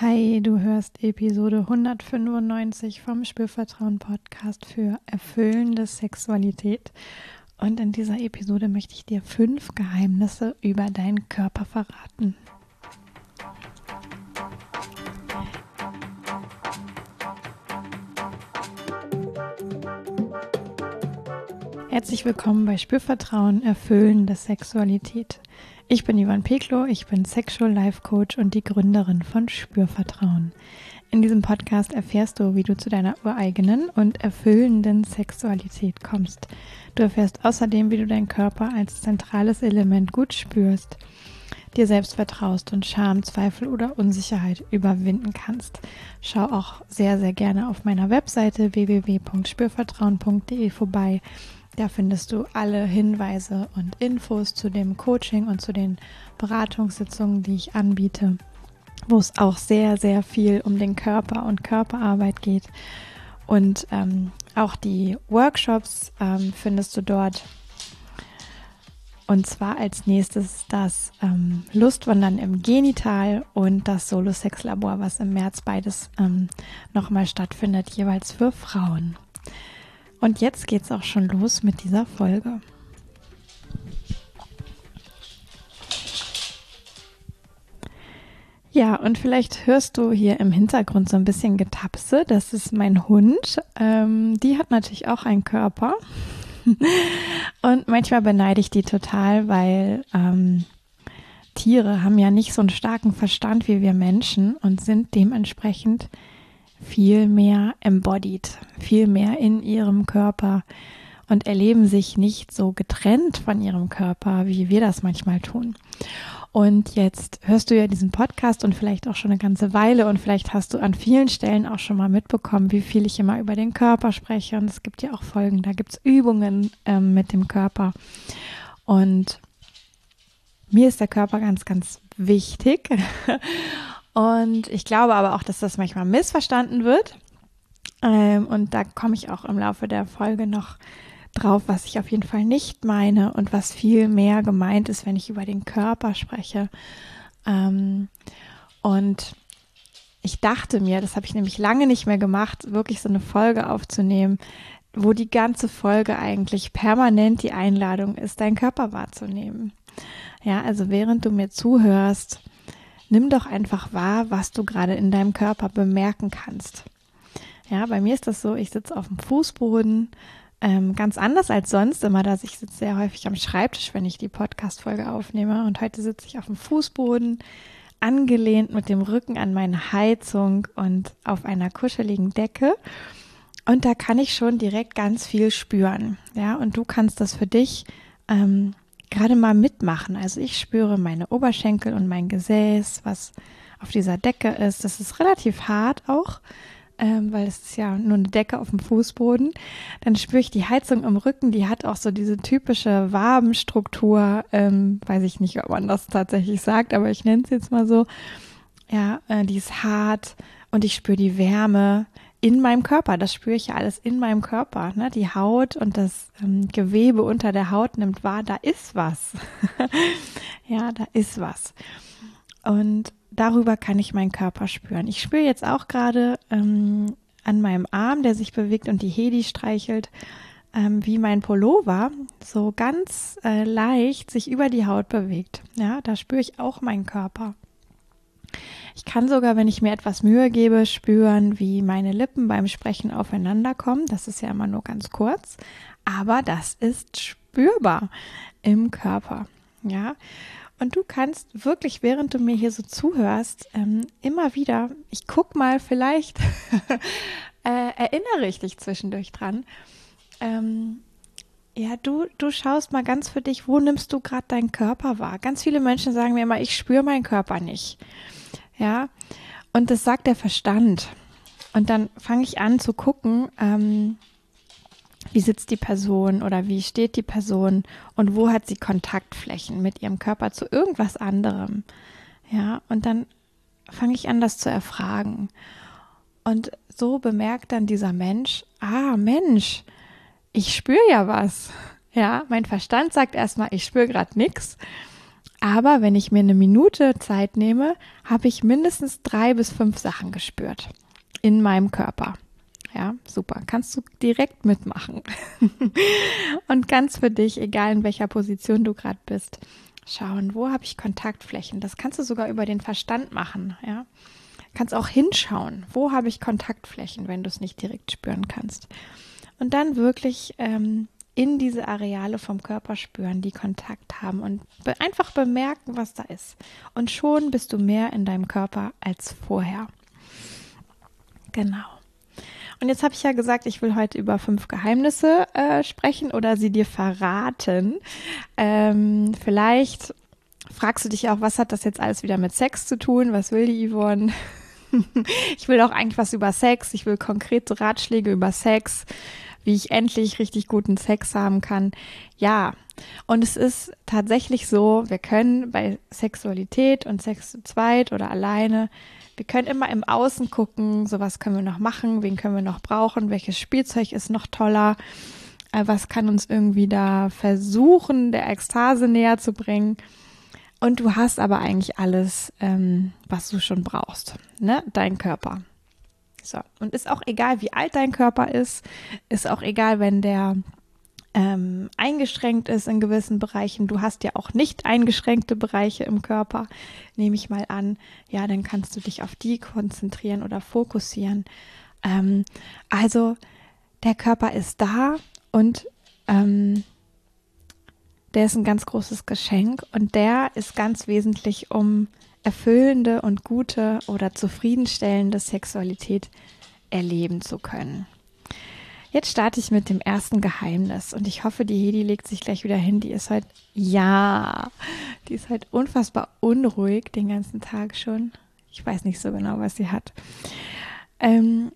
Hi, du hörst Episode 195 vom Spürvertrauen Podcast für erfüllende Sexualität. Und in dieser Episode möchte ich dir fünf Geheimnisse über deinen Körper verraten. Herzlich willkommen bei Spürvertrauen, erfüllende Sexualität. Ich bin Ivan Peklo, ich bin Sexual Life Coach und die Gründerin von Spürvertrauen. In diesem Podcast erfährst du, wie du zu deiner ureigenen und erfüllenden Sexualität kommst. Du erfährst außerdem, wie du deinen Körper als zentrales Element gut spürst, dir selbst vertraust und Scham, Zweifel oder Unsicherheit überwinden kannst. Schau auch sehr, sehr gerne auf meiner Webseite www.spürvertrauen.de vorbei da findest du alle Hinweise und Infos zu dem Coaching und zu den Beratungssitzungen, die ich anbiete, wo es auch sehr, sehr viel um den Körper und Körperarbeit geht. Und ähm, auch die Workshops ähm, findest du dort. Und zwar als nächstes das ähm, Lustwandern im Genital und das Solo-Sex-Labor, was im März beides ähm, nochmal stattfindet, jeweils für Frauen. Und jetzt geht's auch schon los mit dieser Folge. Ja, und vielleicht hörst du hier im Hintergrund so ein bisschen Getapse. Das ist mein Hund. Ähm, die hat natürlich auch einen Körper. und manchmal beneide ich die total, weil ähm, Tiere haben ja nicht so einen starken Verstand wie wir Menschen und sind dementsprechend viel mehr embodied, viel mehr in ihrem Körper und erleben sich nicht so getrennt von ihrem Körper, wie wir das manchmal tun. Und jetzt hörst du ja diesen Podcast und vielleicht auch schon eine ganze Weile und vielleicht hast du an vielen Stellen auch schon mal mitbekommen, wie viel ich immer über den Körper spreche. Und es gibt ja auch Folgen, da gibt es Übungen ähm, mit dem Körper. Und mir ist der Körper ganz, ganz wichtig. Und ich glaube aber auch, dass das manchmal missverstanden wird. Ähm, und da komme ich auch im Laufe der Folge noch drauf, was ich auf jeden Fall nicht meine und was viel mehr gemeint ist, wenn ich über den Körper spreche. Ähm, und ich dachte mir, das habe ich nämlich lange nicht mehr gemacht, wirklich so eine Folge aufzunehmen, wo die ganze Folge eigentlich permanent die Einladung ist, deinen Körper wahrzunehmen. Ja, also während du mir zuhörst, nimm doch einfach wahr, was du gerade in deinem Körper bemerken kannst. Ja, bei mir ist das so, ich sitze auf dem Fußboden, ähm, ganz anders als sonst immer, dass ich sitze sehr häufig am Schreibtisch, wenn ich die Podcast-Folge aufnehme. Und heute sitze ich auf dem Fußboden, angelehnt mit dem Rücken an meine Heizung und auf einer kuscheligen Decke. Und da kann ich schon direkt ganz viel spüren. Ja, und du kannst das für dich ähm, gerade mal mitmachen. Also ich spüre meine Oberschenkel und mein Gesäß, was auf dieser Decke ist. Das ist relativ hart auch, ähm, weil es ist ja nur eine Decke auf dem Fußboden. Dann spüre ich die Heizung im Rücken, die hat auch so diese typische Wabenstruktur. Ähm, weiß ich nicht, ob man das tatsächlich sagt, aber ich nenne es jetzt mal so. Ja, äh, die ist hart und ich spüre die Wärme in meinem Körper. Das spüre ich ja alles in meinem Körper. Ne? Die Haut und das ähm, Gewebe unter der Haut nimmt wahr, da ist was. ja, da ist was. Und darüber kann ich meinen Körper spüren. Ich spüre jetzt auch gerade ähm, an meinem Arm, der sich bewegt und die Hedi streichelt, ähm, wie mein Pullover so ganz äh, leicht sich über die Haut bewegt. Ja, da spüre ich auch meinen Körper. Ich kann sogar, wenn ich mir etwas Mühe gebe, spüren, wie meine Lippen beim Sprechen aufeinander kommen. Das ist ja immer nur ganz kurz, aber das ist spürbar im Körper. Ja. Und du kannst wirklich, während du mir hier so zuhörst, ähm, immer wieder, ich guck mal, vielleicht äh, erinnere ich dich zwischendurch dran. Ähm, ja, du, du schaust mal ganz für dich, wo nimmst du gerade deinen Körper wahr? Ganz viele Menschen sagen mir immer, ich spüre meinen Körper nicht. Ja, und das sagt der Verstand. Und dann fange ich an zu gucken, ähm, wie sitzt die Person oder wie steht die Person und wo hat sie Kontaktflächen mit ihrem Körper zu irgendwas anderem. Ja, und dann fange ich an, das zu erfragen. Und so bemerkt dann dieser Mensch, ah Mensch, ich spüre ja was. Ja, mein Verstand sagt erstmal, ich spüre gerade nichts. Aber wenn ich mir eine Minute Zeit nehme, habe ich mindestens drei bis fünf Sachen gespürt in meinem Körper. Ja, super. Kannst du direkt mitmachen. und ganz für dich, egal in welcher Position du gerade bist, schauen, wo habe ich Kontaktflächen. Das kannst du sogar über den Verstand machen. Ja, kannst auch hinschauen, wo habe ich Kontaktflächen, wenn du es nicht direkt spüren kannst. Und dann wirklich ähm, in diese Areale vom Körper spüren, die Kontakt haben und be einfach bemerken, was da ist. Und schon bist du mehr in deinem Körper als vorher. Genau. Und jetzt habe ich ja gesagt, ich will heute über fünf Geheimnisse äh, sprechen oder sie dir verraten. Ähm, vielleicht fragst du dich auch, was hat das jetzt alles wieder mit Sex zu tun? Was will die Yvonne? ich will auch eigentlich was über Sex. Ich will konkrete Ratschläge über Sex, wie ich endlich richtig guten Sex haben kann. Ja, und es ist tatsächlich so, wir können bei Sexualität und Sex zu zweit oder alleine wir können immer im Außen gucken, so was können wir noch machen, wen können wir noch brauchen, welches Spielzeug ist noch toller, äh, was kann uns irgendwie da versuchen, der Ekstase näher zu bringen. Und du hast aber eigentlich alles, ähm, was du schon brauchst, ne? Dein Körper. So. Und ist auch egal, wie alt dein Körper ist, ist auch egal, wenn der ähm, eingeschränkt ist in gewissen Bereichen. Du hast ja auch nicht eingeschränkte Bereiche im Körper, nehme ich mal an. Ja, dann kannst du dich auf die konzentrieren oder fokussieren. Ähm, also der Körper ist da und ähm, der ist ein ganz großes Geschenk und der ist ganz wesentlich, um erfüllende und gute oder zufriedenstellende Sexualität erleben zu können. Jetzt starte ich mit dem ersten Geheimnis und ich hoffe, die Hedi legt sich gleich wieder hin. Die ist heute, ja, die ist halt unfassbar unruhig den ganzen Tag schon. Ich weiß nicht so genau, was sie hat. Ähm,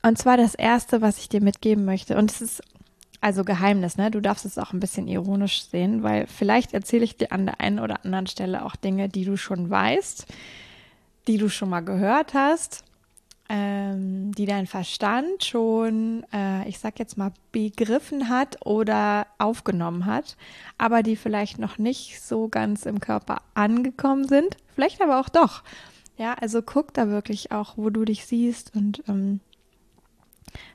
und zwar das erste, was ich dir mitgeben möchte. Und es ist also Geheimnis, ne? Du darfst es auch ein bisschen ironisch sehen, weil vielleicht erzähle ich dir an der einen oder anderen Stelle auch Dinge, die du schon weißt, die du schon mal gehört hast ähm, die dein Verstand schon, äh, ich sag jetzt mal, begriffen hat oder aufgenommen hat, aber die vielleicht noch nicht so ganz im Körper angekommen sind, vielleicht aber auch doch. Ja, also guck da wirklich auch, wo du dich siehst und ähm,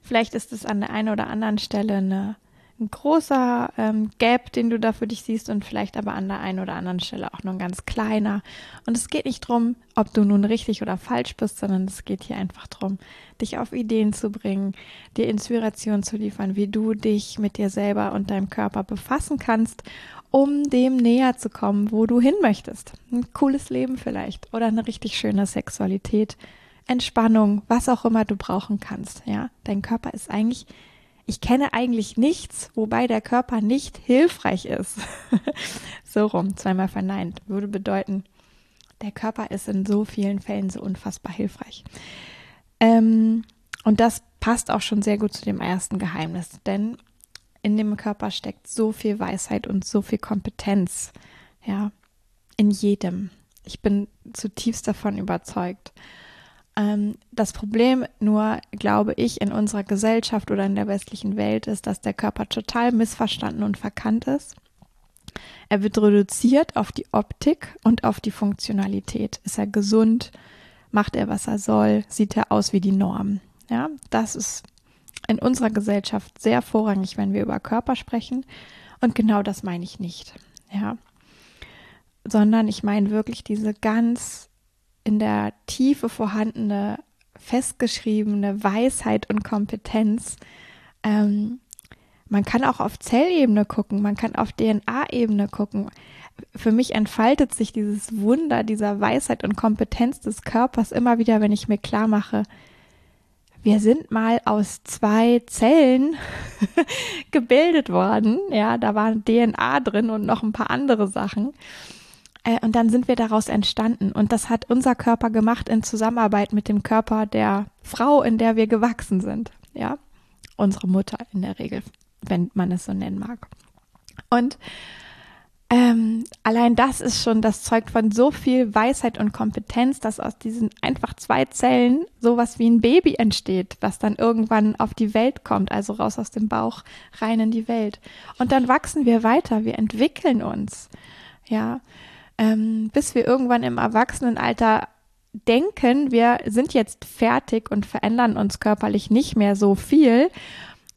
vielleicht ist es an der einen oder anderen Stelle eine ein großer ähm, Gap, den du da für dich siehst und vielleicht aber an der einen oder anderen Stelle auch nur ein ganz kleiner. Und es geht nicht darum, ob du nun richtig oder falsch bist, sondern es geht hier einfach darum, dich auf Ideen zu bringen, dir Inspiration zu liefern, wie du dich mit dir selber und deinem Körper befassen kannst, um dem näher zu kommen, wo du hin möchtest. Ein cooles Leben vielleicht oder eine richtig schöne Sexualität. Entspannung, was auch immer du brauchen kannst, ja. Dein Körper ist eigentlich ich kenne eigentlich nichts, wobei der Körper nicht hilfreich ist. so rum, zweimal verneint, würde bedeuten, der Körper ist in so vielen Fällen so unfassbar hilfreich. Ähm, und das passt auch schon sehr gut zu dem ersten Geheimnis, denn in dem Körper steckt so viel Weisheit und so viel Kompetenz, ja, in jedem. Ich bin zutiefst davon überzeugt. Ähm, das Problem nur, glaube ich, in unserer Gesellschaft oder in der westlichen Welt ist, dass der Körper total missverstanden und verkannt ist. Er wird reduziert auf die Optik und auf die Funktionalität. Ist er gesund? Macht er, was er soll? Sieht er aus wie die Norm? Ja, das ist in unserer Gesellschaft sehr vorrangig, wenn wir über Körper sprechen. Und genau das meine ich nicht. Ja, sondern ich meine wirklich diese ganz in der Tiefe vorhandene, festgeschriebene Weisheit und Kompetenz. Ähm, man kann auch auf Zellebene gucken, man kann auf DNA-Ebene gucken. Für mich entfaltet sich dieses Wunder dieser Weisheit und Kompetenz des Körpers immer wieder, wenn ich mir klar mache, wir sind mal aus zwei Zellen gebildet worden. Ja, da war DNA drin und noch ein paar andere Sachen. Äh, und dann sind wir daraus entstanden. Und das hat unser Körper gemacht in Zusammenarbeit mit dem Körper der Frau, in der wir gewachsen sind. Ja, unsere Mutter in der Regel, wenn man es so nennen mag. Und ähm, allein das ist schon, das zeugt von so viel Weisheit und Kompetenz, dass aus diesen einfach zwei Zellen sowas wie ein Baby entsteht, was dann irgendwann auf die Welt kommt, also raus aus dem Bauch, rein in die Welt. Und dann wachsen wir weiter, wir entwickeln uns. Ja, ähm, bis wir irgendwann im Erwachsenenalter denken, wir sind jetzt fertig und verändern uns körperlich nicht mehr so viel.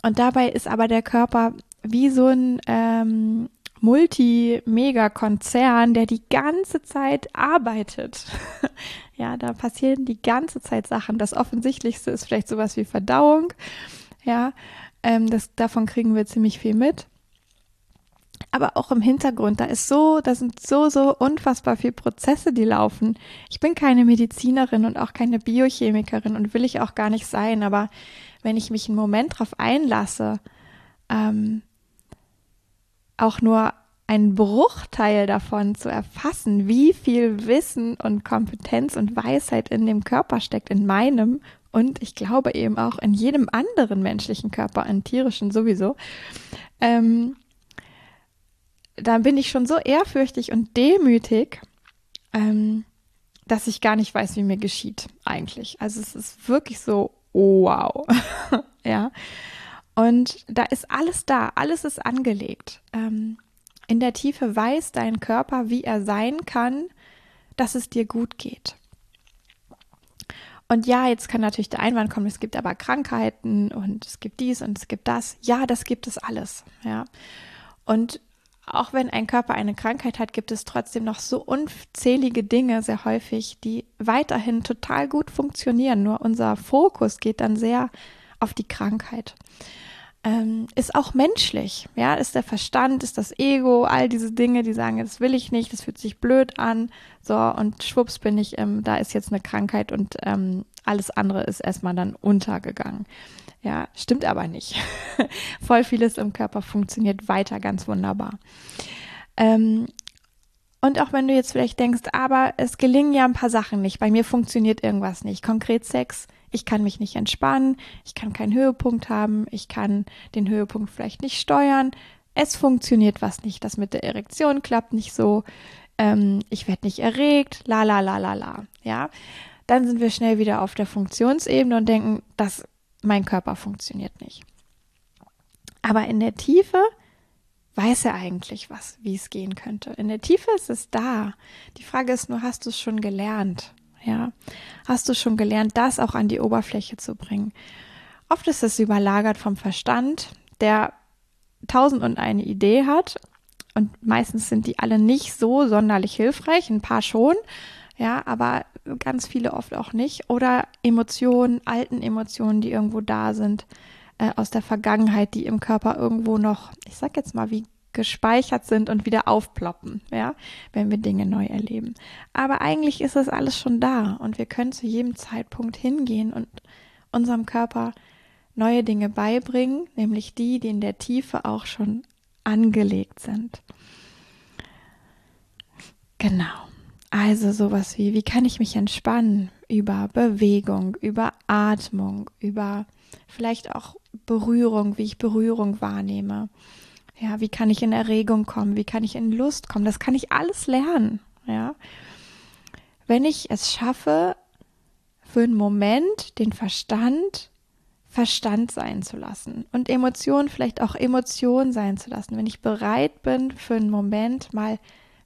Und dabei ist aber der Körper wie so ein ähm, Multi-Mega-Konzern, der die ganze Zeit arbeitet. ja, da passieren die ganze Zeit Sachen. Das Offensichtlichste ist vielleicht sowas wie Verdauung. Ja, ähm, das, davon kriegen wir ziemlich viel mit. Aber auch im Hintergrund, da ist so, da sind so, so unfassbar viele Prozesse, die laufen. Ich bin keine Medizinerin und auch keine Biochemikerin und will ich auch gar nicht sein, aber wenn ich mich einen Moment darauf einlasse, ähm, auch nur einen Bruchteil davon zu erfassen, wie viel Wissen und Kompetenz und Weisheit in dem Körper steckt, in meinem und ich glaube eben auch in jedem anderen menschlichen Körper, in tierischen sowieso, ähm, dann bin ich schon so ehrfürchtig und demütig, ähm, dass ich gar nicht weiß, wie mir geschieht eigentlich. Also es ist wirklich so, wow, ja. Und da ist alles da, alles ist angelegt. Ähm, in der Tiefe weiß dein Körper, wie er sein kann, dass es dir gut geht. Und ja, jetzt kann natürlich der Einwand kommen, es gibt aber Krankheiten und es gibt dies und es gibt das. Ja, das gibt es alles. Ja. Und auch wenn ein Körper eine Krankheit hat, gibt es trotzdem noch so unzählige Dinge sehr häufig, die weiterhin total gut funktionieren. Nur unser Fokus geht dann sehr auf die Krankheit ähm, ist auch menschlich. Ja, ist der Verstand, ist das Ego, all diese Dinge, die sagen, das will ich nicht, das fühlt sich blöd an. So, und schwupps bin ich, ähm, da ist jetzt eine Krankheit und ähm, alles andere ist erstmal dann untergegangen. Ja, stimmt aber nicht. Voll vieles im Körper funktioniert weiter ganz wunderbar. Ähm, und auch wenn du jetzt vielleicht denkst, aber es gelingen ja ein paar Sachen nicht, bei mir funktioniert irgendwas nicht, konkret Sex, ich kann mich nicht entspannen, ich kann keinen Höhepunkt haben, ich kann den Höhepunkt vielleicht nicht steuern, es funktioniert was nicht, das mit der Erektion klappt nicht so, ähm, ich werde nicht erregt, la la la la la, ja. Dann sind wir schnell wieder auf der Funktionsebene und denken, dass mein Körper funktioniert nicht. Aber in der Tiefe weiß er eigentlich was, wie es gehen könnte. In der Tiefe ist es da. Die Frage ist nur, hast du es schon gelernt? Ja, hast du schon gelernt, das auch an die Oberfläche zu bringen? Oft ist es überlagert vom Verstand, der tausend und eine Idee hat und meistens sind die alle nicht so sonderlich hilfreich, ein paar schon, ja, aber ganz viele oft auch nicht. Oder Emotionen, alten Emotionen, die irgendwo da sind, äh, aus der Vergangenheit, die im Körper irgendwo noch, ich sag jetzt mal, wie gespeichert sind und wieder aufploppen, ja, wenn wir Dinge neu erleben. Aber eigentlich ist das alles schon da und wir können zu jedem Zeitpunkt hingehen und unserem Körper neue Dinge beibringen, nämlich die, die in der Tiefe auch schon angelegt sind. Genau. Also sowas wie, wie kann ich mich entspannen über Bewegung, über Atmung, über vielleicht auch Berührung, wie ich Berührung wahrnehme. Ja, wie kann ich in Erregung kommen? Wie kann ich in Lust kommen? Das kann ich alles lernen. Ja. Wenn ich es schaffe, für einen Moment den Verstand Verstand sein zu lassen und Emotionen vielleicht auch Emotionen sein zu lassen. Wenn ich bereit bin, für einen Moment mal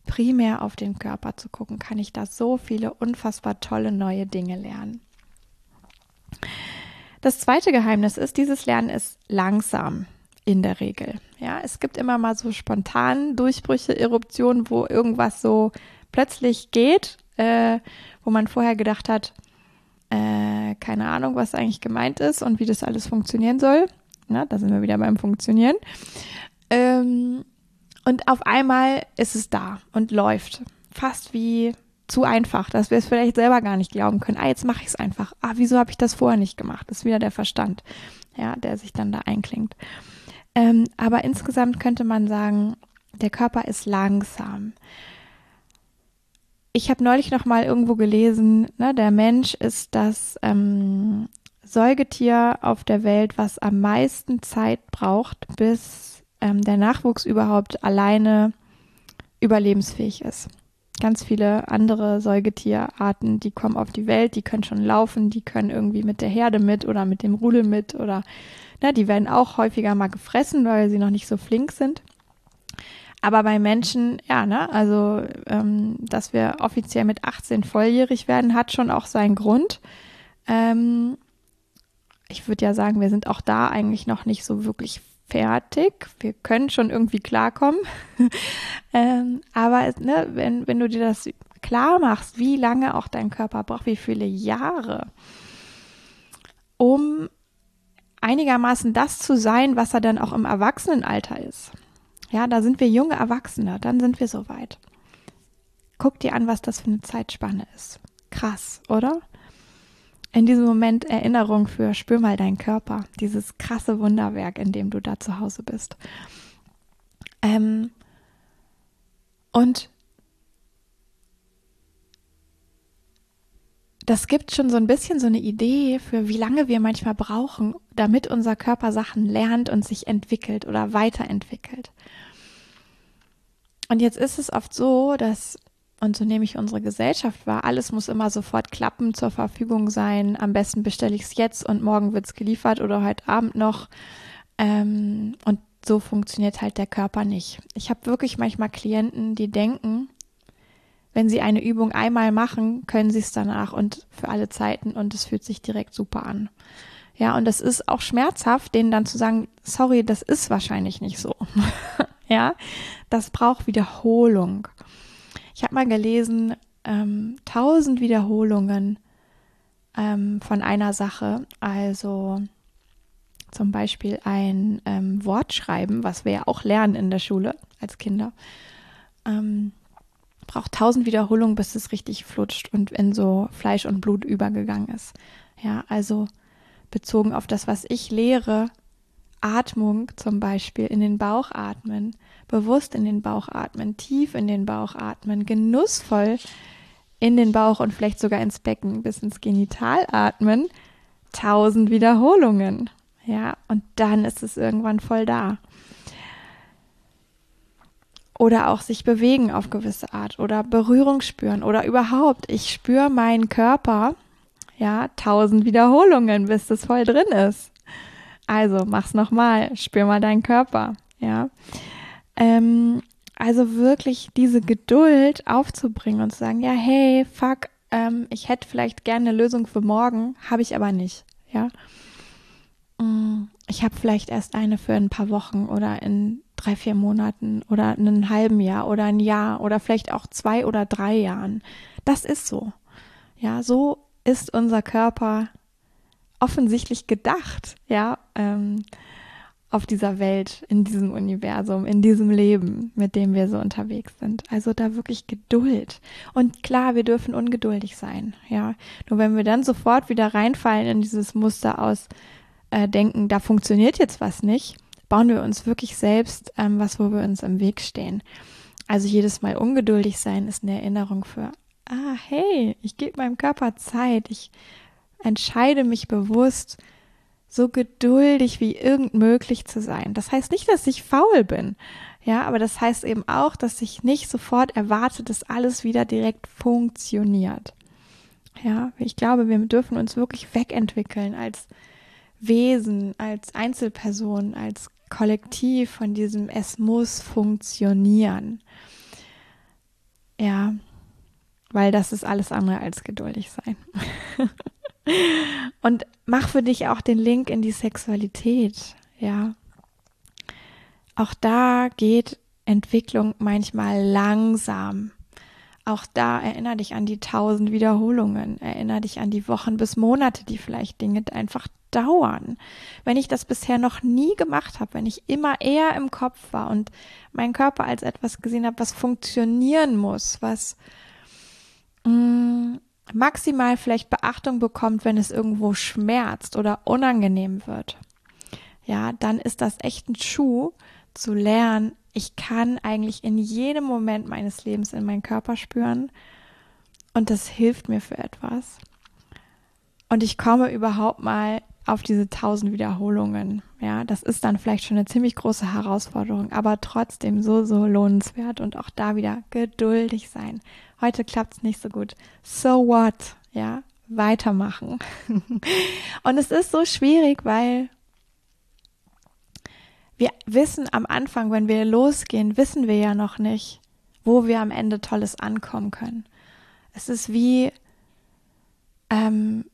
primär auf den Körper zu gucken, kann ich da so viele unfassbar tolle neue Dinge lernen. Das zweite Geheimnis ist, dieses Lernen ist langsam in der Regel. Ja, es gibt immer mal so spontan Durchbrüche, Eruptionen, wo irgendwas so plötzlich geht, äh, wo man vorher gedacht hat, äh, keine Ahnung, was eigentlich gemeint ist und wie das alles funktionieren soll. Na, da sind wir wieder beim Funktionieren. Ähm, und auf einmal ist es da und läuft. Fast wie zu einfach, dass wir es vielleicht selber gar nicht glauben können. Ah, jetzt mache ich es einfach. Ah, wieso habe ich das vorher nicht gemacht? Das ist wieder der Verstand, ja, der sich dann da einklingt. Ähm, aber insgesamt könnte man sagen, der Körper ist langsam. Ich habe neulich noch mal irgendwo gelesen, ne, der Mensch ist das ähm, Säugetier auf der Welt, was am meisten Zeit braucht, bis ähm, der Nachwuchs überhaupt alleine überlebensfähig ist. Ganz viele andere Säugetierarten, die kommen auf die Welt, die können schon laufen, die können irgendwie mit der Herde mit oder mit dem Rudel mit oder na, die werden auch häufiger mal gefressen, weil sie noch nicht so flink sind. Aber bei Menschen, ja, ne, also, ähm, dass wir offiziell mit 18 volljährig werden, hat schon auch seinen Grund. Ähm, ich würde ja sagen, wir sind auch da eigentlich noch nicht so wirklich fertig. Wir können schon irgendwie klarkommen. ähm, aber ne, wenn, wenn du dir das klar machst, wie lange auch dein Körper braucht, wie viele Jahre, um einigermaßen das zu sein, was er dann auch im Erwachsenenalter ist. Ja, da sind wir junge Erwachsene, dann sind wir soweit. Guck dir an, was das für eine Zeitspanne ist. Krass, oder? In diesem Moment Erinnerung für spür mal deinen Körper, dieses krasse Wunderwerk, in dem du da zu Hause bist. Ähm, und das gibt schon so ein bisschen so eine Idee für, wie lange wir manchmal brauchen, damit unser Körper Sachen lernt und sich entwickelt oder weiterentwickelt. Und jetzt ist es oft so, dass, und so nehme ich unsere Gesellschaft wahr, alles muss immer sofort klappen, zur Verfügung sein. Am besten bestelle ich es jetzt und morgen wird es geliefert oder heute Abend noch. Ähm, und so funktioniert halt der Körper nicht. Ich habe wirklich manchmal Klienten, die denken, wenn sie eine Übung einmal machen, können sie es danach und für alle Zeiten und es fühlt sich direkt super an. Ja, und das ist auch schmerzhaft, denen dann zu sagen, sorry, das ist wahrscheinlich nicht so. ja, das braucht Wiederholung. Ich habe mal gelesen, ähm, tausend Wiederholungen ähm, von einer Sache, also zum Beispiel ein ähm, Wort schreiben, was wir ja auch lernen in der Schule als Kinder. Ähm, braucht tausend Wiederholungen, bis es richtig flutscht und in so Fleisch und Blut übergegangen ist. Ja, also bezogen auf das, was ich lehre, Atmung zum Beispiel in den Bauch atmen, bewusst in den Bauch atmen, tief in den Bauch atmen, genussvoll in den Bauch und vielleicht sogar ins Becken bis ins Genital atmen, tausend Wiederholungen. Ja, und dann ist es irgendwann voll da oder auch sich bewegen auf gewisse Art oder Berührung spüren oder überhaupt, ich spüre meinen Körper, ja, tausend Wiederholungen, bis das voll drin ist. Also mach's nochmal, spür mal deinen Körper, ja. Ähm, also wirklich diese Geduld aufzubringen und zu sagen, ja, hey, fuck, ähm, ich hätte vielleicht gerne eine Lösung für morgen, habe ich aber nicht, ja. Mm, ich habe vielleicht erst eine für ein paar Wochen oder in drei, vier Monaten oder einen halben Jahr oder ein Jahr oder vielleicht auch zwei oder drei Jahren. Das ist so. Ja, so ist unser Körper offensichtlich gedacht, ja, ähm, auf dieser Welt, in diesem Universum, in diesem Leben, mit dem wir so unterwegs sind. Also da wirklich Geduld. Und klar, wir dürfen ungeduldig sein, ja. Nur wenn wir dann sofort wieder reinfallen in dieses Muster aus äh, denken, da funktioniert jetzt was nicht, bauen wir uns wirklich selbst ähm, was, wo wir uns im Weg stehen. Also jedes Mal ungeduldig sein ist eine Erinnerung für, ah, hey, ich gebe meinem Körper Zeit, ich entscheide mich bewusst, so geduldig wie irgend möglich zu sein. Das heißt nicht, dass ich faul bin, ja, aber das heißt eben auch, dass ich nicht sofort erwarte, dass alles wieder direkt funktioniert. Ja, ich glaube, wir dürfen uns wirklich wegentwickeln als Wesen, als Einzelperson, als Kollektiv von diesem Es muss funktionieren. Ja, weil das ist alles andere als geduldig sein. Und mach für dich auch den Link in die Sexualität, ja. Auch da geht Entwicklung manchmal langsam. Auch da erinnere dich an die tausend Wiederholungen, erinnere dich an die Wochen bis Monate, die vielleicht Dinge einfach dauern. Wenn ich das bisher noch nie gemacht habe, wenn ich immer eher im Kopf war und meinen Körper als etwas gesehen habe, was funktionieren muss, was mh, mm, maximal vielleicht Beachtung bekommt, wenn es irgendwo schmerzt oder unangenehm wird. Ja, dann ist das echt ein Schuh zu lernen, ich kann eigentlich in jedem Moment meines Lebens in meinen Körper spüren und das hilft mir für etwas. Und ich komme überhaupt mal auf diese tausend Wiederholungen. Ja, das ist dann vielleicht schon eine ziemlich große Herausforderung, aber trotzdem so, so lohnenswert und auch da wieder geduldig sein. Heute klappt es nicht so gut. So what? Ja, weitermachen. und es ist so schwierig, weil wir wissen am Anfang, wenn wir losgehen, wissen wir ja noch nicht, wo wir am Ende Tolles ankommen können. Es ist wie, ähm,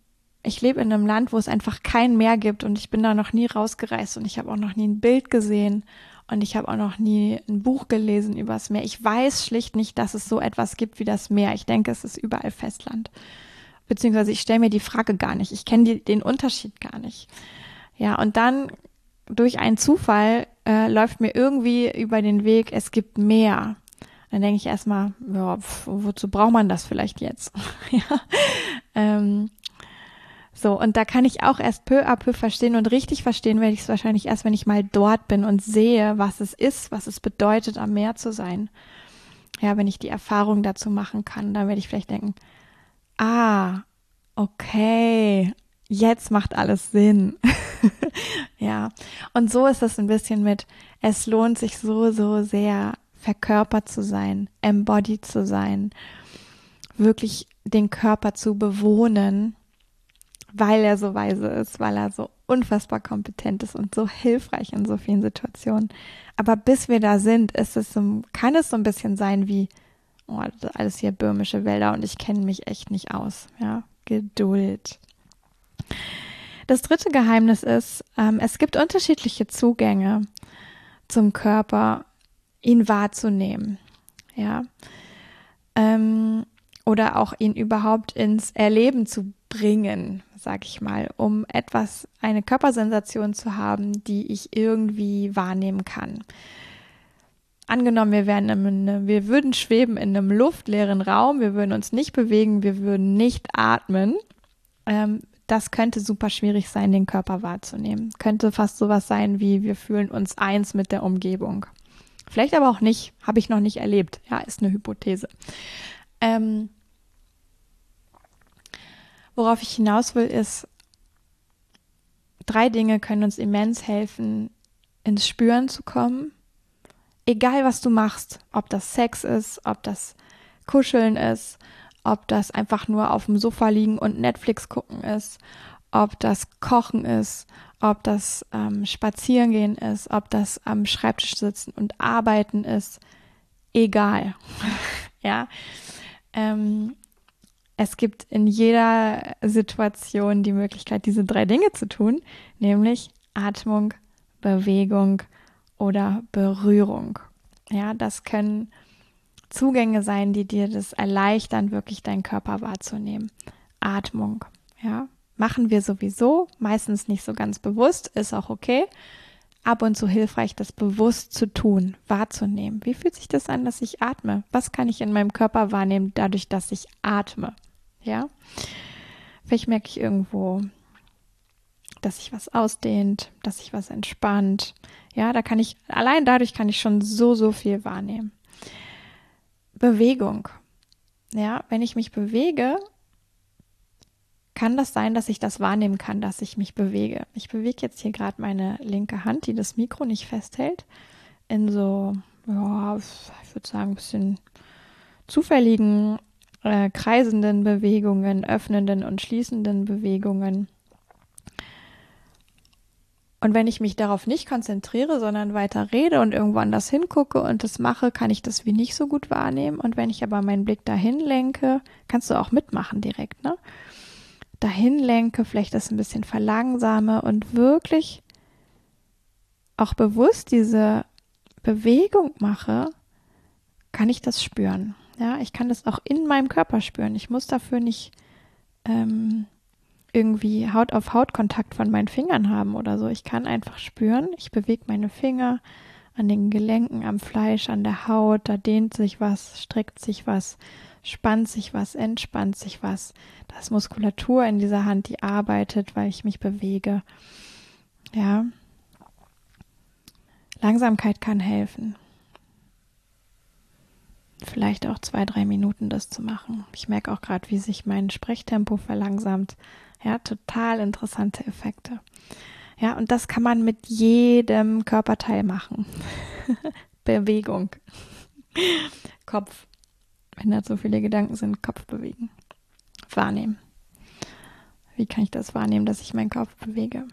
ich lebe in einem Land, wo es einfach kein Meer gibt und ich bin da noch nie rausgereist und ich habe auch noch nie ein Bild gesehen und ich habe auch noch nie ein Buch gelesen über das Meer. Ich weiß schlicht nicht, dass es so etwas gibt wie das Meer. Ich denke, es ist überall Festland. Beziehungsweise ich stelle mir die Frage gar nicht. Ich kenne den Unterschied gar nicht. Ja, und dann durch einen Zufall äh, läuft mir irgendwie über den Weg, es gibt mehr. Dann denke ich erstmal, ja, wozu braucht man das vielleicht jetzt? ja. Ähm, so, und da kann ich auch erst peu à peu verstehen und richtig verstehen werde ich es wahrscheinlich erst, wenn ich mal dort bin und sehe, was es ist, was es bedeutet, am Meer zu sein. Ja, wenn ich die Erfahrung dazu machen kann, dann werde ich vielleicht denken, ah, okay, jetzt macht alles Sinn. ja, und so ist es ein bisschen mit, es lohnt sich so, so sehr, verkörpert zu sein, embodied zu sein, wirklich den Körper zu bewohnen weil er so weise ist, weil er so unfassbar kompetent ist und so hilfreich in so vielen Situationen. Aber bis wir da sind, ist es so, kann es so ein bisschen sein wie, oh, alles hier böhmische Wälder und ich kenne mich echt nicht aus. Ja, Geduld. Das dritte Geheimnis ist, ähm, es gibt unterschiedliche Zugänge zum Körper, ihn wahrzunehmen. Ja. Ähm, oder auch ihn überhaupt ins Erleben zu bringen, sag ich mal, um etwas, eine Körpersensation zu haben, die ich irgendwie wahrnehmen kann. Angenommen, wir wären einem, wir würden schweben in einem luftleeren Raum, wir würden uns nicht bewegen, wir würden nicht atmen. Ähm, das könnte super schwierig sein, den Körper wahrzunehmen. Könnte fast sowas sein wie wir fühlen uns eins mit der Umgebung. Vielleicht aber auch nicht, habe ich noch nicht erlebt. Ja, ist eine Hypothese. Ähm, Worauf ich hinaus will, ist, drei Dinge können uns immens helfen, ins Spüren zu kommen. Egal, was du machst, ob das Sex ist, ob das Kuscheln ist, ob das einfach nur auf dem Sofa liegen und Netflix gucken ist, ob das Kochen ist, ob das ähm, Spazierengehen ist, ob das am Schreibtisch sitzen und arbeiten ist, egal. ja. Ähm, es gibt in jeder Situation die Möglichkeit, diese drei Dinge zu tun, nämlich Atmung, Bewegung oder Berührung. Ja, das können Zugänge sein, die dir das erleichtern, wirklich deinen Körper wahrzunehmen. Atmung, ja, machen wir sowieso, meistens nicht so ganz bewusst, ist auch okay. Ab und zu hilfreich, das bewusst zu tun, wahrzunehmen. Wie fühlt sich das an, dass ich atme? Was kann ich in meinem Körper wahrnehmen, dadurch, dass ich atme? Ja. Vielleicht merke ich irgendwo, dass sich was ausdehnt, dass sich was entspannt. Ja, da kann ich, allein dadurch kann ich schon so, so viel wahrnehmen. Bewegung. Ja, wenn ich mich bewege, kann das sein, dass ich das wahrnehmen kann, dass ich mich bewege. Ich bewege jetzt hier gerade meine linke Hand, die das Mikro nicht festhält, in so, ja, ich würde sagen, ein bisschen zufälligen äh, kreisenden Bewegungen, öffnenden und schließenden Bewegungen. Und wenn ich mich darauf nicht konzentriere, sondern weiter rede und irgendwo anders hingucke und das mache, kann ich das wie nicht so gut wahrnehmen. Und wenn ich aber meinen Blick dahin lenke, kannst du auch mitmachen direkt, ne? Dahin lenke, vielleicht das ein bisschen verlangsame und wirklich auch bewusst diese Bewegung mache, kann ich das spüren. Ja, ich kann das auch in meinem Körper spüren. Ich muss dafür nicht ähm, irgendwie Haut auf Haut Kontakt von meinen Fingern haben oder so. Ich kann einfach spüren. Ich bewege meine Finger an den Gelenken, am Fleisch, an der Haut. Da dehnt sich was, streckt sich was, spannt sich was, entspannt sich was. Da ist Muskulatur in dieser Hand, die arbeitet, weil ich mich bewege. Ja. Langsamkeit kann helfen vielleicht auch zwei, drei Minuten das zu machen. Ich merke auch gerade, wie sich mein Sprechtempo verlangsamt. Ja, total interessante Effekte. Ja, und das kann man mit jedem Körperteil machen. Bewegung. Kopf. Wenn da so viele Gedanken sind, Kopf bewegen. Wahrnehmen. Wie kann ich das wahrnehmen, dass ich meinen Kopf bewege?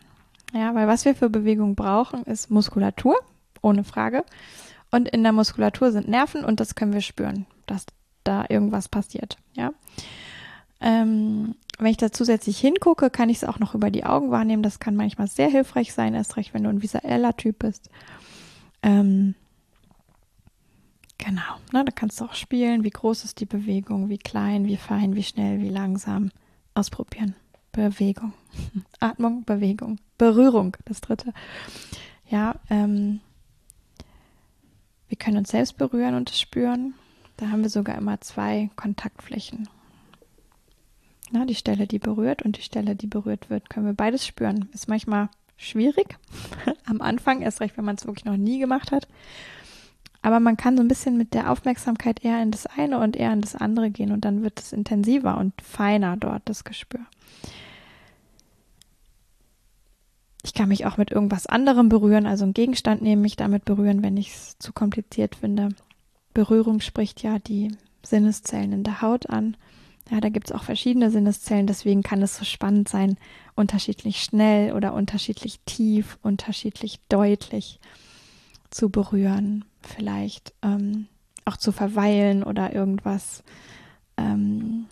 Ja, weil was wir für Bewegung brauchen, ist Muskulatur, ohne Frage. Und in der Muskulatur sind Nerven und das können wir spüren, dass da irgendwas passiert. Ja. Ähm, wenn ich da zusätzlich hingucke, kann ich es auch noch über die Augen wahrnehmen. Das kann manchmal sehr hilfreich sein, erst recht, wenn du ein visueller Typ bist. Ähm, genau, ne, da kannst du auch spielen, wie groß ist die Bewegung, wie klein, wie fein, wie schnell, wie langsam. Ausprobieren. Bewegung. Atmung, Bewegung. Berührung, das dritte. Ja, ähm, wir können uns selbst berühren und es spüren. Da haben wir sogar immer zwei Kontaktflächen. Na, die Stelle, die berührt und die Stelle, die berührt wird, können wir beides spüren. Ist manchmal schwierig am Anfang, erst recht, wenn man es wirklich noch nie gemacht hat. Aber man kann so ein bisschen mit der Aufmerksamkeit eher in das eine und eher in das andere gehen und dann wird es intensiver und feiner dort, das Gespür. Ich kann mich auch mit irgendwas anderem berühren, also einen Gegenstand nehmen, mich damit berühren, wenn ich es zu kompliziert finde. Berührung spricht ja die Sinneszellen in der Haut an. Ja, da gibt es auch verschiedene Sinneszellen, deswegen kann es so spannend sein, unterschiedlich schnell oder unterschiedlich tief, unterschiedlich deutlich zu berühren, vielleicht ähm, auch zu verweilen oder irgendwas ähm,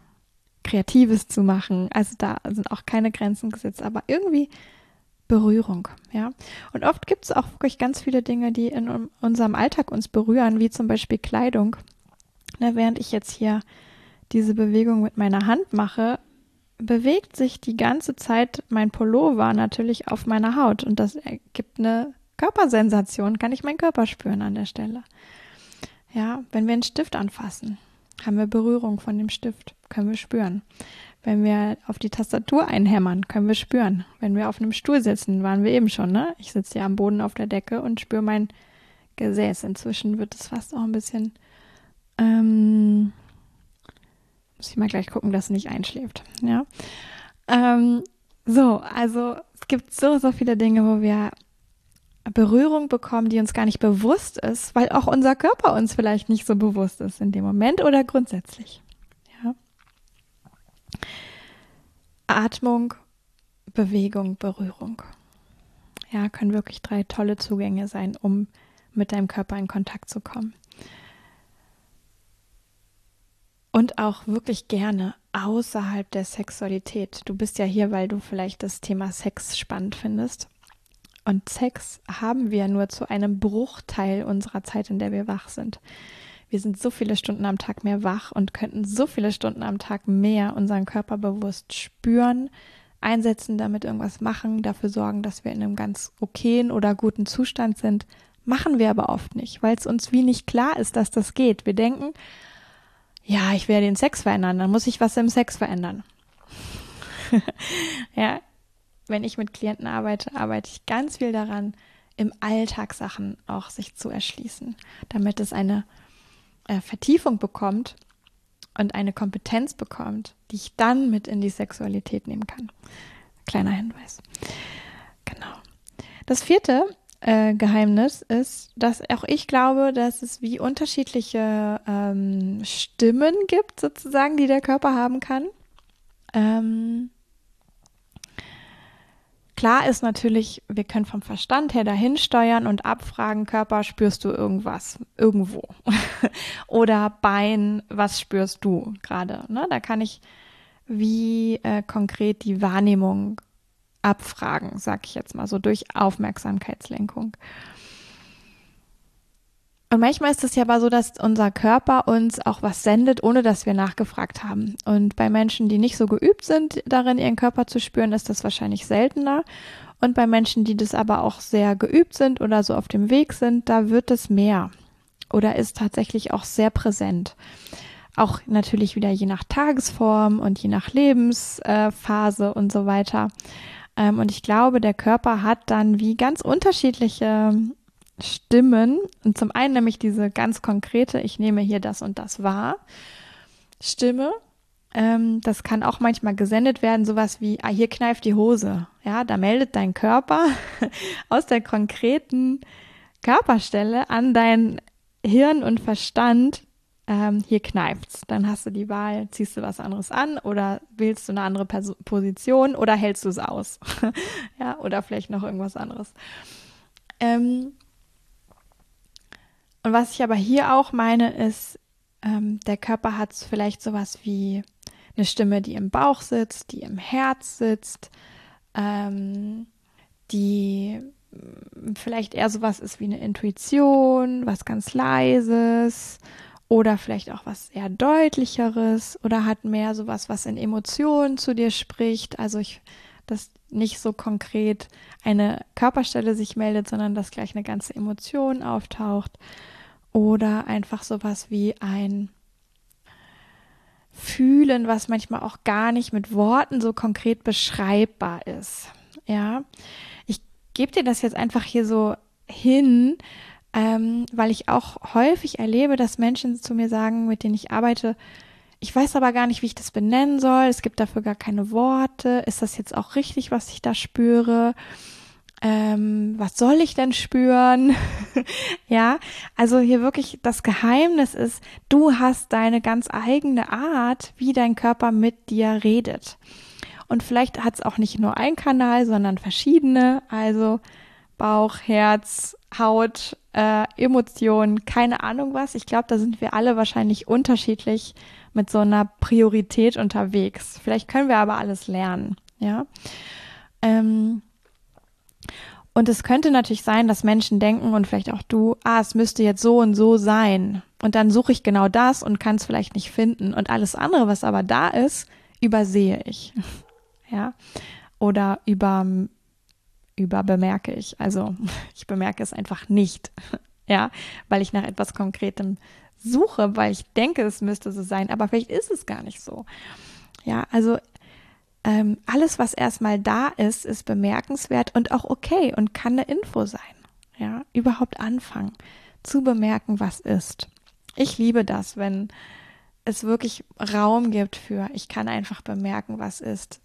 Kreatives zu machen. Also da sind auch keine Grenzen gesetzt, aber irgendwie Berührung, ja. Und oft gibt es auch wirklich ganz viele Dinge, die in unserem Alltag uns berühren, wie zum Beispiel Kleidung. Na, während ich jetzt hier diese Bewegung mit meiner Hand mache, bewegt sich die ganze Zeit mein Pullover natürlich auf meiner Haut und das ergibt eine Körpersensation, kann ich meinen Körper spüren an der Stelle. Ja, wenn wir einen Stift anfassen, haben wir Berührung von dem Stift, können wir spüren. Wenn wir auf die Tastatur einhämmern, können wir spüren. Wenn wir auf einem Stuhl sitzen, waren wir eben schon, ne? Ich sitze ja am Boden auf der Decke und spüre mein Gesäß. Inzwischen wird es fast auch ein bisschen. Ähm, muss ich mal gleich gucken, dass es nicht einschläft. Ja. Ähm, so, also es gibt so, so viele Dinge, wo wir Berührung bekommen, die uns gar nicht bewusst ist, weil auch unser Körper uns vielleicht nicht so bewusst ist in dem Moment oder grundsätzlich. Atmung, Bewegung, Berührung. Ja, können wirklich drei tolle Zugänge sein, um mit deinem Körper in Kontakt zu kommen. Und auch wirklich gerne außerhalb der Sexualität. Du bist ja hier, weil du vielleicht das Thema Sex spannend findest. Und Sex haben wir nur zu einem Bruchteil unserer Zeit, in der wir wach sind. Wir sind so viele Stunden am Tag mehr wach und könnten so viele Stunden am Tag mehr unseren Körper bewusst spüren, einsetzen, damit irgendwas machen, dafür sorgen, dass wir in einem ganz okayen oder guten Zustand sind. Machen wir aber oft nicht, weil es uns wie nicht klar ist, dass das geht. Wir denken, ja, ich werde den Sex verändern, dann muss ich was im Sex verändern. ja, wenn ich mit Klienten arbeite, arbeite ich ganz viel daran, im Alltag Sachen auch sich zu erschließen, damit es eine äh, Vertiefung bekommt und eine Kompetenz bekommt, die ich dann mit in die Sexualität nehmen kann. Kleiner Hinweis. Genau. Das vierte äh, Geheimnis ist, dass auch ich glaube, dass es wie unterschiedliche ähm, Stimmen gibt, sozusagen, die der Körper haben kann. Ähm, Klar ist natürlich, wir können vom Verstand her dahin steuern und abfragen, Körper, spürst du irgendwas irgendwo? Oder Bein, was spürst du gerade? Ne? Da kann ich wie äh, konkret die Wahrnehmung abfragen, sag ich jetzt mal so, durch Aufmerksamkeitslenkung. Und manchmal ist es ja aber so, dass unser Körper uns auch was sendet, ohne dass wir nachgefragt haben. Und bei Menschen, die nicht so geübt sind, darin ihren Körper zu spüren, ist das wahrscheinlich seltener. Und bei Menschen, die das aber auch sehr geübt sind oder so auf dem Weg sind, da wird es mehr oder ist tatsächlich auch sehr präsent. Auch natürlich wieder je nach Tagesform und je nach Lebensphase und so weiter. Ähm, und ich glaube, der Körper hat dann wie ganz unterschiedliche Stimmen. Und zum einen nämlich diese ganz konkrete, ich nehme hier das und das wahr, Stimme. Ähm, das kann auch manchmal gesendet werden, sowas wie, ah, hier kneift die Hose. Ja, da meldet dein Körper aus der konkreten Körperstelle an dein Hirn und Verstand, ähm, hier kneift's. Dann hast du die Wahl, ziehst du was anderes an oder wählst du eine andere Pers Position oder hältst du es aus. ja, oder vielleicht noch irgendwas anderes. Ähm, und was ich aber hier auch meine, ist, ähm, der Körper hat vielleicht sowas wie eine Stimme, die im Bauch sitzt, die im Herz sitzt, ähm, die mm, vielleicht eher sowas ist wie eine Intuition, was ganz leises oder vielleicht auch was eher deutlicheres oder hat mehr sowas, was in Emotionen zu dir spricht. Also ich, dass nicht so konkret eine Körperstelle sich meldet, sondern dass gleich eine ganze Emotion auftaucht oder einfach sowas wie ein Fühlen, was manchmal auch gar nicht mit Worten so konkret beschreibbar ist. Ja, ich gebe dir das jetzt einfach hier so hin, ähm, weil ich auch häufig erlebe, dass Menschen zu mir sagen, mit denen ich arbeite, ich weiß aber gar nicht, wie ich das benennen soll. Es gibt dafür gar keine Worte. Ist das jetzt auch richtig, was ich da spüre? ähm, was soll ich denn spüren? ja, also hier wirklich das Geheimnis ist, du hast deine ganz eigene Art, wie dein Körper mit dir redet. Und vielleicht hat es auch nicht nur ein Kanal, sondern verschiedene, also Bauch, Herz, Haut, äh, Emotionen, keine Ahnung was. Ich glaube, da sind wir alle wahrscheinlich unterschiedlich mit so einer Priorität unterwegs. Vielleicht können wir aber alles lernen, ja. Ähm, und es könnte natürlich sein, dass Menschen denken und vielleicht auch du, ah, es müsste jetzt so und so sein. Und dann suche ich genau das und kann es vielleicht nicht finden. Und alles andere, was aber da ist, übersehe ich. ja. Oder über, über bemerke ich. Also ich bemerke es einfach nicht. ja, weil ich nach etwas Konkretem suche, weil ich denke, es müsste so sein, aber vielleicht ist es gar nicht so. Ja, also ähm, alles, was erstmal da ist, ist bemerkenswert und auch okay und kann eine Info sein. Ja, überhaupt anfangen zu bemerken, was ist. Ich liebe das, wenn es wirklich Raum gibt für, ich kann einfach bemerken, was ist,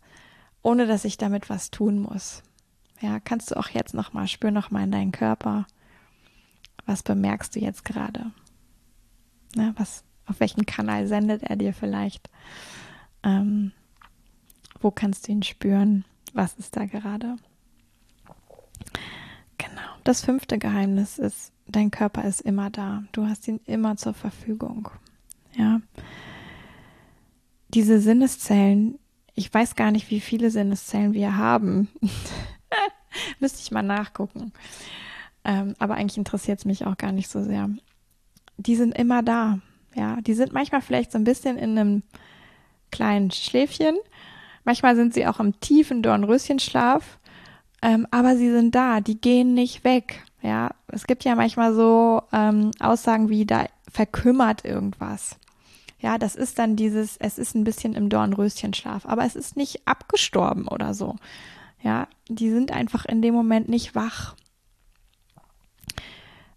ohne dass ich damit was tun muss. Ja, kannst du auch jetzt nochmal, spür nochmal in deinen Körper. Was bemerkst du jetzt gerade? Ja, was, auf welchen Kanal sendet er dir vielleicht? Ähm, wo kannst du ihn spüren? Was ist da gerade? Genau. Das fünfte Geheimnis ist, dein Körper ist immer da. Du hast ihn immer zur Verfügung. Ja. Diese Sinneszellen, ich weiß gar nicht, wie viele Sinneszellen wir haben. Müsste ich mal nachgucken. Ähm, aber eigentlich interessiert es mich auch gar nicht so sehr. Die sind immer da. Ja, die sind manchmal vielleicht so ein bisschen in einem kleinen Schläfchen Manchmal sind sie auch im tiefen Dornröschenschlaf, ähm, aber sie sind da, die gehen nicht weg. Ja, es gibt ja manchmal so ähm, Aussagen wie, da verkümmert irgendwas. Ja, das ist dann dieses, es ist ein bisschen im Dornröschenschlaf, aber es ist nicht abgestorben oder so. Ja, die sind einfach in dem Moment nicht wach.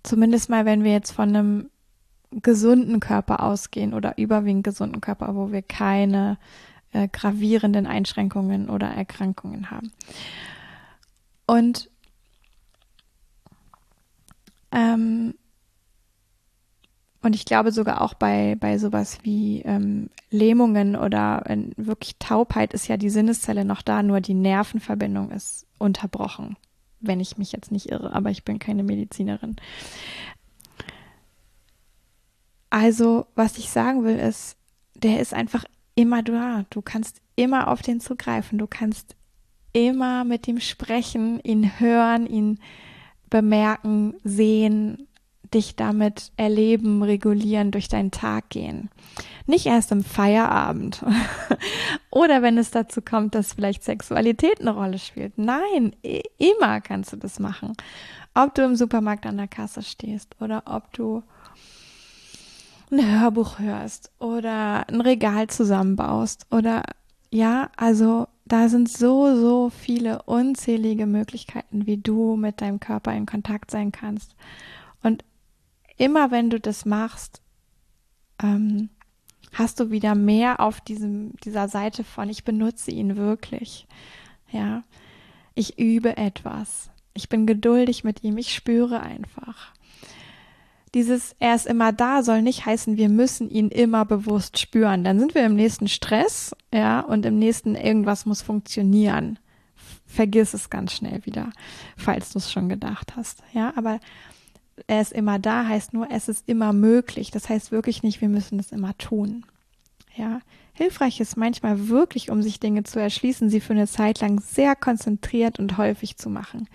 Zumindest mal, wenn wir jetzt von einem gesunden Körper ausgehen oder überwiegend gesunden Körper, wo wir keine äh, gravierenden Einschränkungen oder Erkrankungen haben. Und ähm, und ich glaube sogar auch bei, bei sowas wie ähm, Lähmungen oder äh, wirklich Taubheit ist ja die Sinneszelle noch da, nur die Nervenverbindung ist unterbrochen, wenn ich mich jetzt nicht irre, aber ich bin keine Medizinerin. Also, was ich sagen will, ist, der ist einfach immer da. Du kannst immer auf den zugreifen. Du kannst immer mit ihm sprechen, ihn hören, ihn bemerken, sehen, dich damit erleben, regulieren, durch deinen Tag gehen. Nicht erst im Feierabend oder wenn es dazu kommt, dass vielleicht Sexualität eine Rolle spielt. Nein, immer kannst du das machen. Ob du im Supermarkt an der Kasse stehst oder ob du ein Hörbuch hörst oder ein Regal zusammenbaust oder ja, also da sind so, so viele unzählige Möglichkeiten, wie du mit deinem Körper in Kontakt sein kannst. Und immer wenn du das machst, ähm, hast du wieder mehr auf diesem, dieser Seite von, ich benutze ihn wirklich. Ja, ich übe etwas. Ich bin geduldig mit ihm. Ich spüre einfach. Dieses er ist immer da soll nicht heißen, wir müssen ihn immer bewusst spüren. Dann sind wir im nächsten Stress, ja, und im nächsten irgendwas muss funktionieren. Vergiss es ganz schnell wieder, falls du es schon gedacht hast, ja, aber er ist immer da heißt nur, es ist immer möglich. Das heißt wirklich nicht, wir müssen es immer tun. Ja, hilfreich ist manchmal wirklich, um sich Dinge zu erschließen, sie für eine Zeit lang sehr konzentriert und häufig zu machen.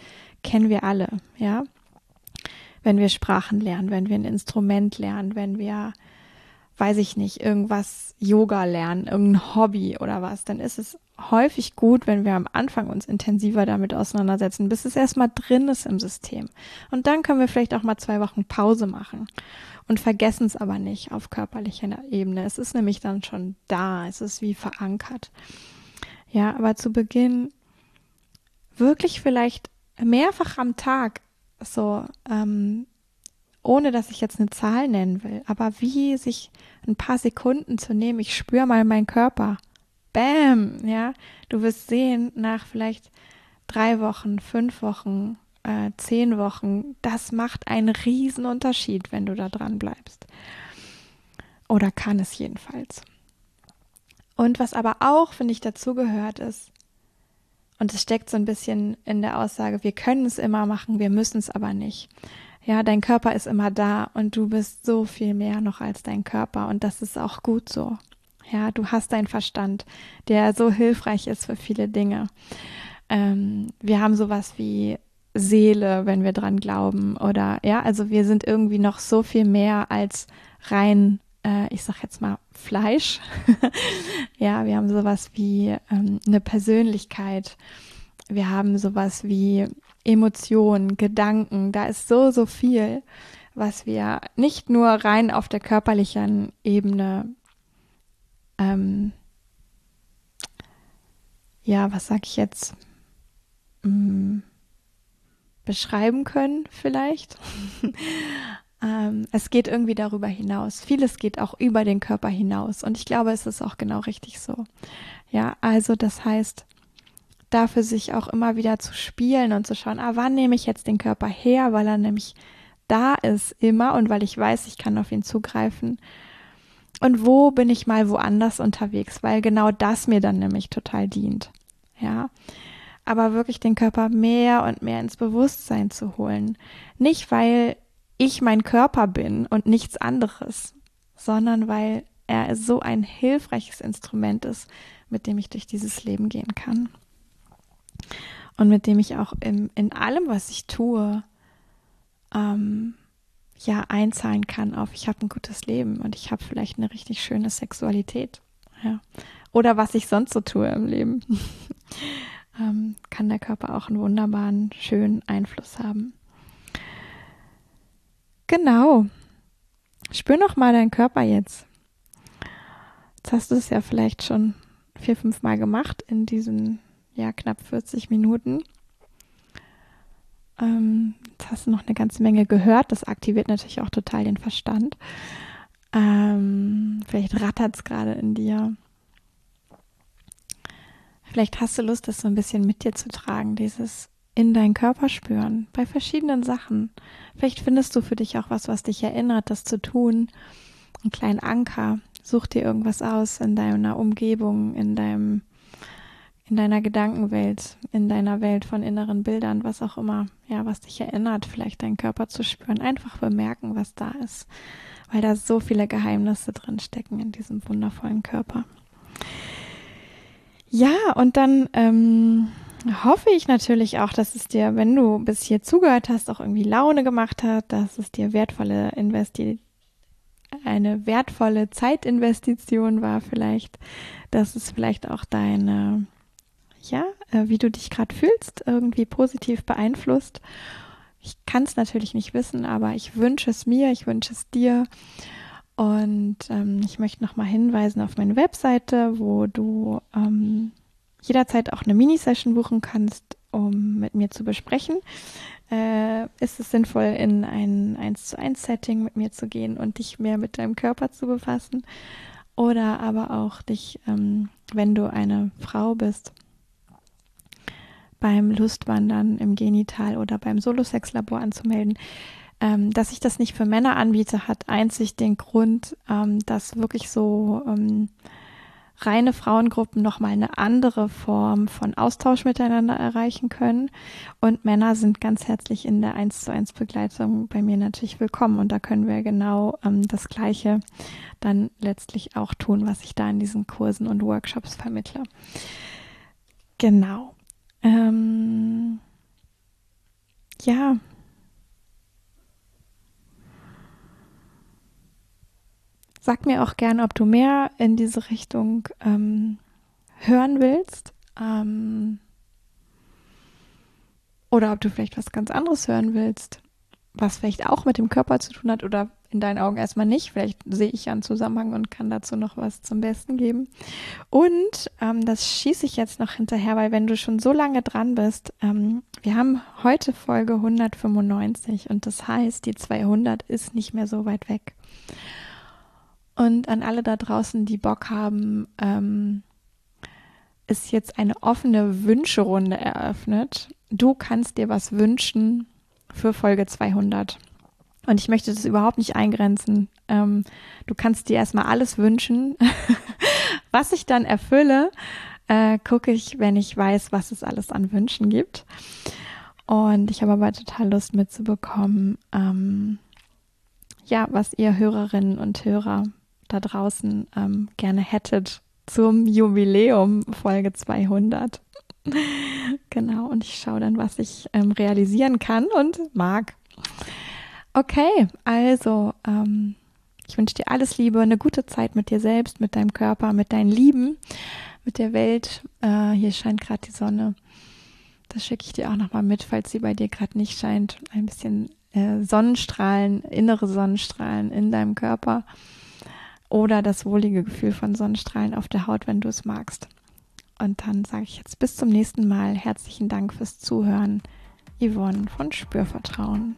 Kennen wir alle, ja wenn wir Sprachen lernen, wenn wir ein Instrument lernen, wenn wir, weiß ich nicht, irgendwas Yoga lernen, irgendein Hobby oder was, dann ist es häufig gut, wenn wir am Anfang uns intensiver damit auseinandersetzen, bis es erstmal drin ist im System. Und dann können wir vielleicht auch mal zwei Wochen Pause machen und vergessen es aber nicht auf körperlicher Ebene. Es ist nämlich dann schon da, es ist wie verankert. Ja, aber zu Beginn wirklich vielleicht mehrfach am Tag so, ähm, ohne dass ich jetzt eine Zahl nennen will, aber wie sich ein paar Sekunden zu nehmen, ich spüre mal meinen Körper. Bam, ja, du wirst sehen, nach vielleicht drei Wochen, fünf Wochen, äh, zehn Wochen, das macht einen riesen Unterschied, wenn du da dran bleibst. Oder kann es jedenfalls. Und was aber auch, finde ich, dazugehört ist, und es steckt so ein bisschen in der Aussage, wir können es immer machen, wir müssen es aber nicht. Ja, dein Körper ist immer da und du bist so viel mehr noch als dein Körper und das ist auch gut so. Ja, du hast deinen Verstand, der so hilfreich ist für viele Dinge. Ähm, wir haben sowas wie Seele, wenn wir dran glauben oder ja, also wir sind irgendwie noch so viel mehr als rein äh, ich sag jetzt mal, Fleisch. ja, wir haben sowas wie ähm, eine Persönlichkeit. Wir haben sowas wie Emotionen, Gedanken. Da ist so, so viel, was wir nicht nur rein auf der körperlichen Ebene, ähm, ja, was sag ich jetzt, hm, beschreiben können vielleicht. Ähm, es geht irgendwie darüber hinaus. Vieles geht auch über den Körper hinaus. Und ich glaube, es ist auch genau richtig so. Ja, also das heißt, dafür sich auch immer wieder zu spielen und zu schauen, ah, wann nehme ich jetzt den Körper her, weil er nämlich da ist immer und weil ich weiß, ich kann auf ihn zugreifen. Und wo bin ich mal woanders unterwegs, weil genau das mir dann nämlich total dient. Ja. Aber wirklich den Körper mehr und mehr ins Bewusstsein zu holen. Nicht, weil ich mein Körper bin und nichts anderes, sondern weil er so ein hilfreiches Instrument ist, mit dem ich durch dieses Leben gehen kann. Und mit dem ich auch im, in allem, was ich tue, ähm, ja, einzahlen kann auf, ich habe ein gutes Leben und ich habe vielleicht eine richtig schöne Sexualität. Ja. Oder was ich sonst so tue im Leben. ähm, kann der Körper auch einen wunderbaren, schönen Einfluss haben. Genau. Spür noch mal deinen Körper jetzt. Jetzt hast du es ja vielleicht schon vier, fünf Mal gemacht in diesen ja knapp 40 Minuten. Ähm, jetzt hast du noch eine ganze Menge gehört. Das aktiviert natürlich auch total den Verstand. Ähm, vielleicht rattert es gerade in dir. Vielleicht hast du Lust, das so ein bisschen mit dir zu tragen, dieses in deinen Körper spüren, bei verschiedenen Sachen. Vielleicht findest du für dich auch was, was dich erinnert, das zu tun. Einen kleinen Anker. Such dir irgendwas aus in deiner Umgebung, in deinem, in deiner Gedankenwelt, in deiner Welt von inneren Bildern, was auch immer, ja, was dich erinnert, vielleicht deinen Körper zu spüren. Einfach bemerken, was da ist. Weil da so viele Geheimnisse drin stecken in diesem wundervollen Körper. Ja, und dann, ähm, hoffe ich natürlich auch, dass es dir, wenn du bis hier zugehört hast, auch irgendwie Laune gemacht hat, dass es dir wertvolle Investi eine wertvolle Zeitinvestition war vielleicht, dass es vielleicht auch deine, ja, äh, wie du dich gerade fühlst, irgendwie positiv beeinflusst. Ich kann es natürlich nicht wissen, aber ich wünsche es mir, ich wünsche es dir. Und ähm, ich möchte nochmal hinweisen auf meine Webseite, wo du ähm, jederzeit auch eine Mini-Session buchen kannst, um mit mir zu besprechen. Äh, ist es sinnvoll, in ein 1 zu 1 Setting mit mir zu gehen und dich mehr mit deinem Körper zu befassen? Oder aber auch dich, ähm, wenn du eine Frau bist, beim Lustwandern im Genital oder beim Solosexlabor anzumelden. Ähm, dass ich das nicht für Männer anbiete, hat einzig den Grund, ähm, dass wirklich so ähm, reine Frauengruppen nochmal eine andere Form von Austausch miteinander erreichen können. Und Männer sind ganz herzlich in der 1 zu 1 Begleitung bei mir natürlich willkommen. Und da können wir genau ähm, das Gleiche dann letztlich auch tun, was ich da in diesen Kursen und Workshops vermittle. Genau. Ähm, ja, Sag mir auch gerne, ob du mehr in diese Richtung ähm, hören willst. Ähm, oder ob du vielleicht was ganz anderes hören willst, was vielleicht auch mit dem Körper zu tun hat oder in deinen Augen erstmal nicht. Vielleicht sehe ich ja einen Zusammenhang und kann dazu noch was zum Besten geben. Und ähm, das schieße ich jetzt noch hinterher, weil wenn du schon so lange dran bist, ähm, wir haben heute Folge 195 und das heißt, die 200 ist nicht mehr so weit weg. Und an alle da draußen, die Bock haben, ähm, ist jetzt eine offene Wünscherunde eröffnet. Du kannst dir was wünschen für Folge 200. Und ich möchte das überhaupt nicht eingrenzen. Ähm, du kannst dir erstmal alles wünschen. was ich dann erfülle, äh, gucke ich, wenn ich weiß, was es alles an Wünschen gibt. Und ich habe aber total Lust mitzubekommen, ähm, ja, was ihr Hörerinnen und Hörer da draußen ähm, gerne hättet zum Jubiläum Folge 200. genau, und ich schaue dann, was ich ähm, realisieren kann und mag. Okay, also ähm, ich wünsche dir alles Liebe, eine gute Zeit mit dir selbst, mit deinem Körper, mit deinen Lieben, mit der Welt. Äh, hier scheint gerade die Sonne. Das schicke ich dir auch nochmal mit, falls sie bei dir gerade nicht scheint. Ein bisschen äh, Sonnenstrahlen, innere Sonnenstrahlen in deinem Körper oder das wohlige Gefühl von Sonnenstrahlen auf der Haut, wenn du es magst. Und dann sage ich jetzt bis zum nächsten Mal. Herzlichen Dank fürs Zuhören. Yvonne von Spürvertrauen.